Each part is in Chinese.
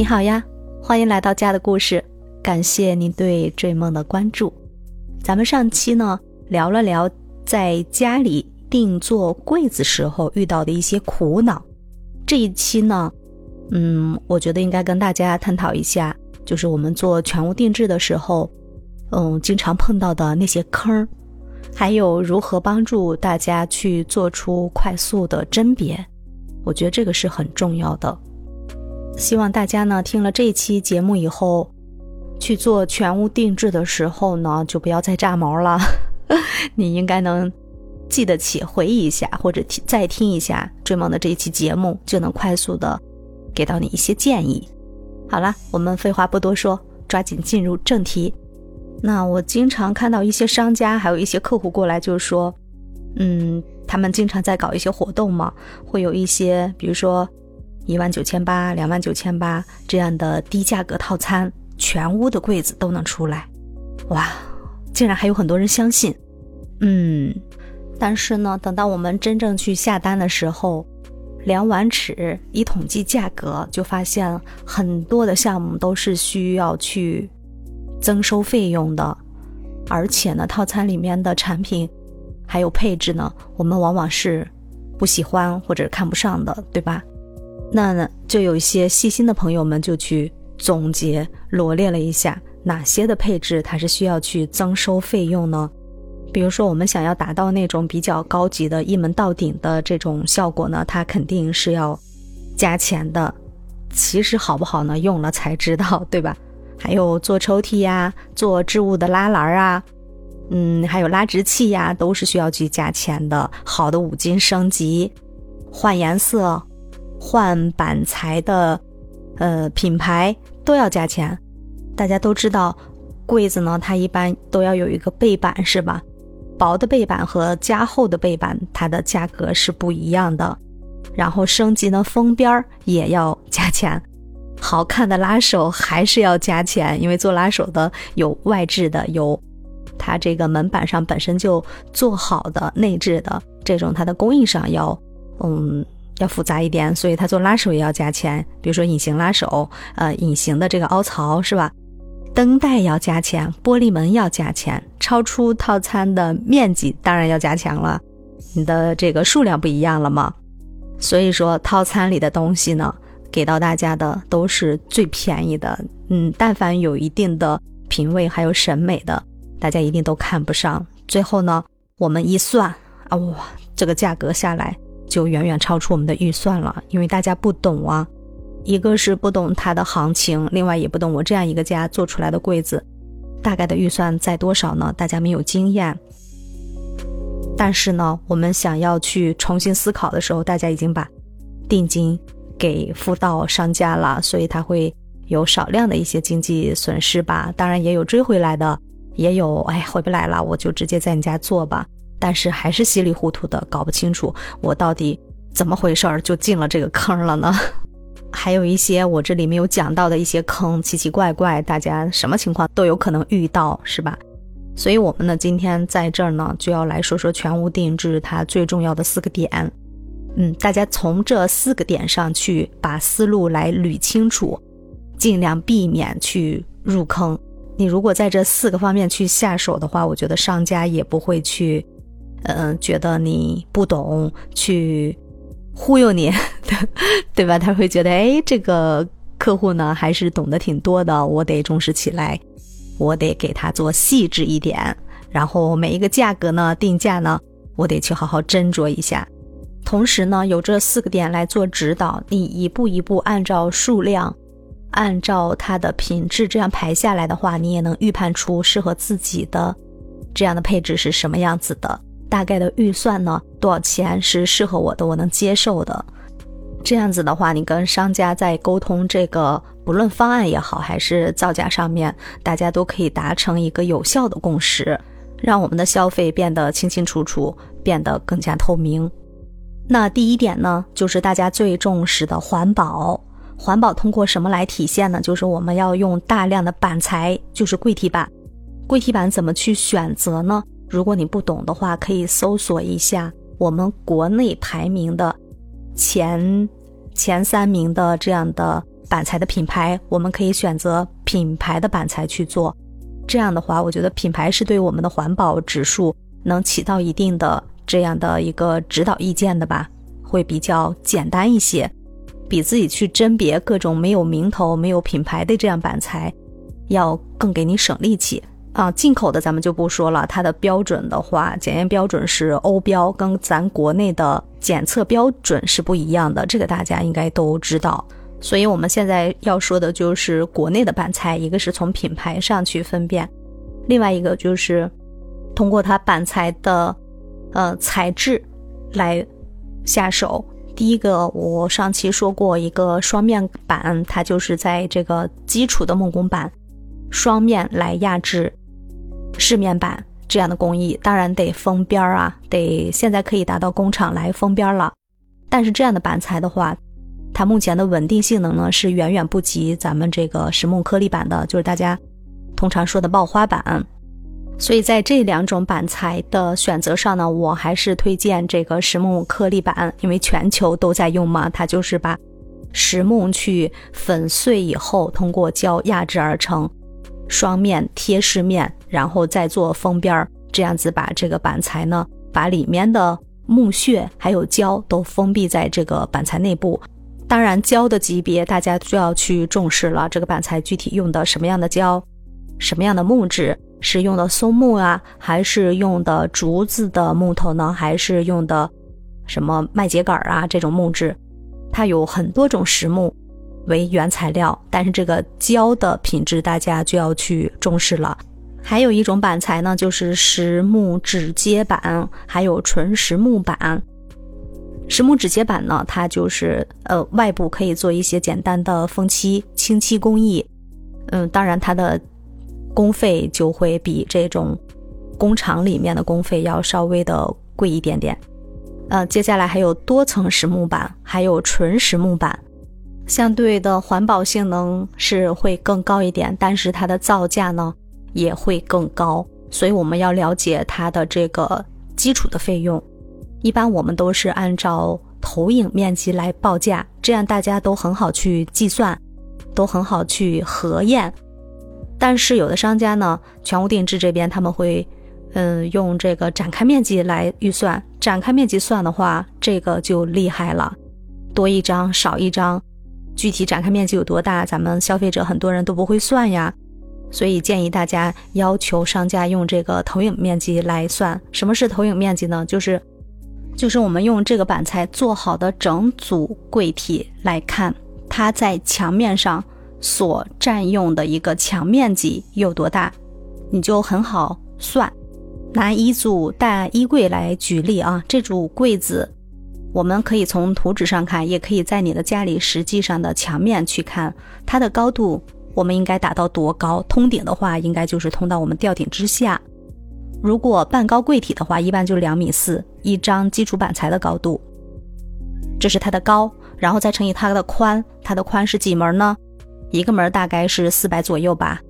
你好呀，欢迎来到家的故事，感谢您对追梦的关注。咱们上期呢聊了聊在家里定做柜子时候遇到的一些苦恼，这一期呢，嗯，我觉得应该跟大家探讨一下，就是我们做全屋定制的时候，嗯，经常碰到的那些坑，还有如何帮助大家去做出快速的甄别，我觉得这个是很重要的。希望大家呢听了这期节目以后，去做全屋定制的时候呢，就不要再炸毛了。你应该能记得起，回忆一下，或者听再听一下追梦的这一期节目，就能快速的给到你一些建议。好了，我们废话不多说，抓紧进入正题。那我经常看到一些商家，还有一些客户过来，就是说，嗯，他们经常在搞一些活动嘛，会有一些，比如说。一万九千八、两万九千八这样的低价格套餐，全屋的柜子都能出来，哇！竟然还有很多人相信，嗯。但是呢，等到我们真正去下单的时候，量完尺一统计价格，就发现很多的项目都是需要去增收费用的，而且呢，套餐里面的产品还有配置呢，我们往往是不喜欢或者看不上的，对吧？那呢，就有一些细心的朋友们就去总结罗列了一下哪些的配置它是需要去增收费用呢？比如说，我们想要达到那种比较高级的一门到顶的这种效果呢，它肯定是要加钱的。其实好不好呢？用了才知道，对吧？还有做抽屉呀，做置物的拉篮啊，嗯，还有拉直器呀，都是需要去加钱的。好的五金升级，换颜色。换板材的，呃，品牌都要加钱。大家都知道，柜子呢，它一般都要有一个背板，是吧？薄的背板和加厚的背板，它的价格是不一样的。然后升级呢，封边儿也要加钱。好看的拉手还是要加钱，因为做拉手的有外置的，有它这个门板上本身就做好的内置的这种，它的工艺上要，嗯。要复杂一点，所以他做拉手也要加钱。比如说隐形拉手，呃，隐形的这个凹槽是吧？灯带要加钱，玻璃门要加钱，超出套餐的面积当然要加钱了。你的这个数量不一样了吗？所以说套餐里的东西呢，给到大家的都是最便宜的。嗯，但凡有一定的品味还有审美的，大家一定都看不上。最后呢，我们一算啊，哇，这个价格下来。就远远超出我们的预算了，因为大家不懂啊，一个是不懂它的行情，另外也不懂我这样一个家做出来的柜子，大概的预算在多少呢？大家没有经验。但是呢，我们想要去重新思考的时候，大家已经把定金给付到商家了，所以他会有少量的一些经济损失吧。当然也有追回来的，也有哎回不来了，我就直接在你家做吧。但是还是稀里糊涂的，搞不清楚我到底怎么回事儿就进了这个坑了呢？还有一些我这里没有讲到的一些坑，奇奇怪怪，大家什么情况都有可能遇到，是吧？所以我们呢今天在这儿呢就要来说说全屋定制它最重要的四个点。嗯，大家从这四个点上去把思路来捋清楚，尽量避免去入坑。你如果在这四个方面去下手的话，我觉得商家也不会去。嗯，觉得你不懂，去忽悠你，对吧？他会觉得，哎，这个客户呢，还是懂得挺多的，我得重视起来，我得给他做细致一点，然后每一个价格呢，定价呢，我得去好好斟酌一下。同时呢，有这四个点来做指导，你一步一步按照数量，按照它的品质这样排下来的话，你也能预判出适合自己的这样的配置是什么样子的。大概的预算呢？多少钱是适合我的，我能接受的？这样子的话，你跟商家在沟通这个，不论方案也好，还是造价上面，大家都可以达成一个有效的共识，让我们的消费变得清清楚楚，变得更加透明。那第一点呢，就是大家最重视的环保。环保通过什么来体现呢？就是我们要用大量的板材，就是柜体板。柜体板怎么去选择呢？如果你不懂的话，可以搜索一下我们国内排名的前前三名的这样的板材的品牌，我们可以选择品牌的板材去做。这样的话，我觉得品牌是对我们的环保指数能起到一定的这样的一个指导意见的吧，会比较简单一些，比自己去甄别各种没有名头、没有品牌的这样板材，要更给你省力气。啊，进口的咱们就不说了，它的标准的话，检验标准是欧标，跟咱国内的检测标准是不一样的，这个大家应该都知道。所以我们现在要说的就是国内的板材，一个是从品牌上去分辨，另外一个就是通过它板材的呃材质来下手。第一个，我上期说过一个双面板，它就是在这个基础的木工板双面来压制。饰面板这样的工艺，当然得封边儿啊，得现在可以达到工厂来封边了。但是这样的板材的话，它目前的稳定性能呢是远远不及咱们这个实木颗粒板的，就是大家通常说的爆花板。所以在这两种板材的选择上呢，我还是推荐这个实木颗粒板，因为全球都在用嘛，它就是把实木去粉碎以后，通过胶压制而成。双面贴饰面，然后再做封边儿，这样子把这个板材呢，把里面的木屑还有胶都封闭在这个板材内部。当然，胶的级别大家就要去重视了。这个板材具体用的什么样的胶，什么样的木质，是用的松木啊，还是用的竹子的木头呢？还是用的什么麦秸秆儿啊这种木质？它有很多种实木。为原材料，但是这个胶的品质大家就要去重视了。还有一种板材呢，就是实木指接板，还有纯实木板。实木指接板呢，它就是呃外部可以做一些简单的封漆、清漆工艺。嗯，当然它的工费就会比这种工厂里面的工费要稍微的贵一点点。呃，接下来还有多层实木板，还有纯实木板。相对的环保性能是会更高一点，但是它的造价呢也会更高，所以我们要了解它的这个基础的费用。一般我们都是按照投影面积来报价，这样大家都很好去计算，都很好去核验。但是有的商家呢，全屋定制这边他们会，嗯，用这个展开面积来预算。展开面积算的话，这个就厉害了，多一张少一张。具体展开面积有多大，咱们消费者很多人都不会算呀，所以建议大家要求商家用这个投影面积来算。什么是投影面积呢？就是，就是我们用这个板材做好的整组柜体来看，它在墙面上所占用的一个墙面积有多大，你就很好算。拿一组大衣柜来举例啊，这组柜子。我们可以从图纸上看，也可以在你的家里实际上的墙面去看它的高度，我们应该达到多高？通顶的话，应该就是通到我们吊顶之下。如果半高柜体的话，一般就两米四一张基础板材的高度，这是它的高，然后再乘以它的宽，它的宽是几门呢？一个门大概是四百左右吧，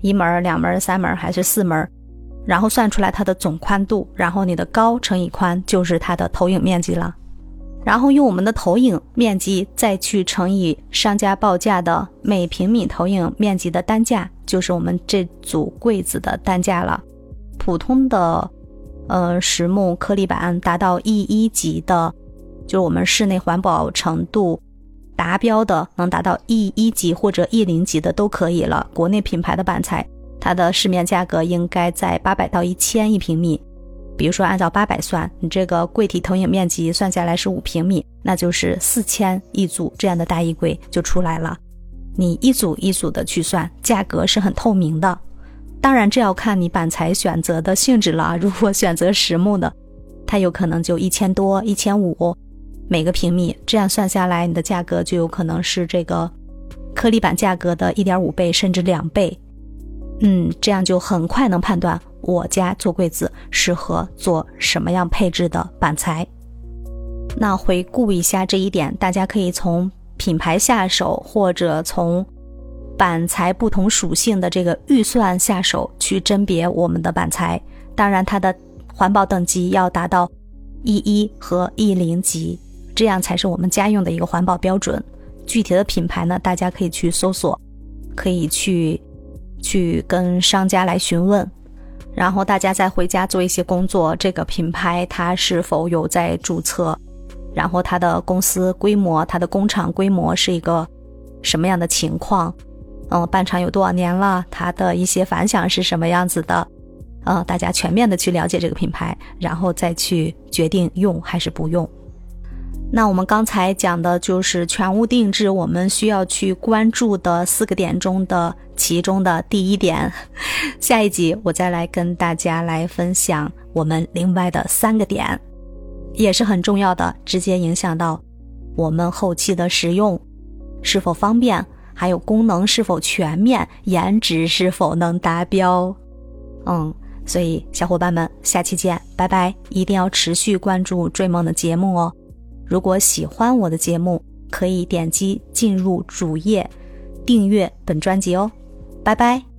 一门、两门、三门还是四门？然后算出来它的总宽度，然后你的高乘以宽就是它的投影面积了。然后用我们的投影面积再去乘以商家报价的每平米投影面积的单价，就是我们这组柜子的单价了。普通的，呃，实木颗粒板达到 E 一级的，就是我们室内环保程度达标的，能达到 E 一级或者 E 零级的都可以了。国内品牌的板材，它的市面价格应该在八百到一千一平米。比如说，按照八百算，你这个柜体投影面积算下来是五平米，那就是四千一组这样的大衣柜就出来了。你一组一组的去算，价格是很透明的。当然，这要看你板材选择的性质了。如果选择实木的，它有可能就一千多、一千五每个平米，这样算下来，你的价格就有可能是这个颗粒板价格的一点五倍甚至两倍。嗯，这样就很快能判断。我家做柜子适合做什么样配置的板材？那回顾一下这一点，大家可以从品牌下手，或者从板材不同属性的这个预算下手去甄别我们的板材。当然，它的环保等级要达到 E 一和 E 零级，这样才是我们家用的一个环保标准。具体的品牌呢，大家可以去搜索，可以去去跟商家来询问，然后大家再回家做一些工作。这个品牌它是否有在注册？然后它的公司规模、它的工厂规模是一个什么样的情况？嗯，办厂有多少年了？它的一些反响是什么样子的？嗯，大家全面的去了解这个品牌，然后再去决定用还是不用。那我们刚才讲的就是全屋定制，我们需要去关注的四个点中的其中的第一点。下一集我再来跟大家来分享我们另外的三个点，也是很重要的，直接影响到我们后期的使用是否方便，还有功能是否全面，颜值是否能达标。嗯，所以小伙伴们，下期见，拜拜！一定要持续关注追梦的节目哦。如果喜欢我的节目，可以点击进入主页订阅本专辑哦，拜拜。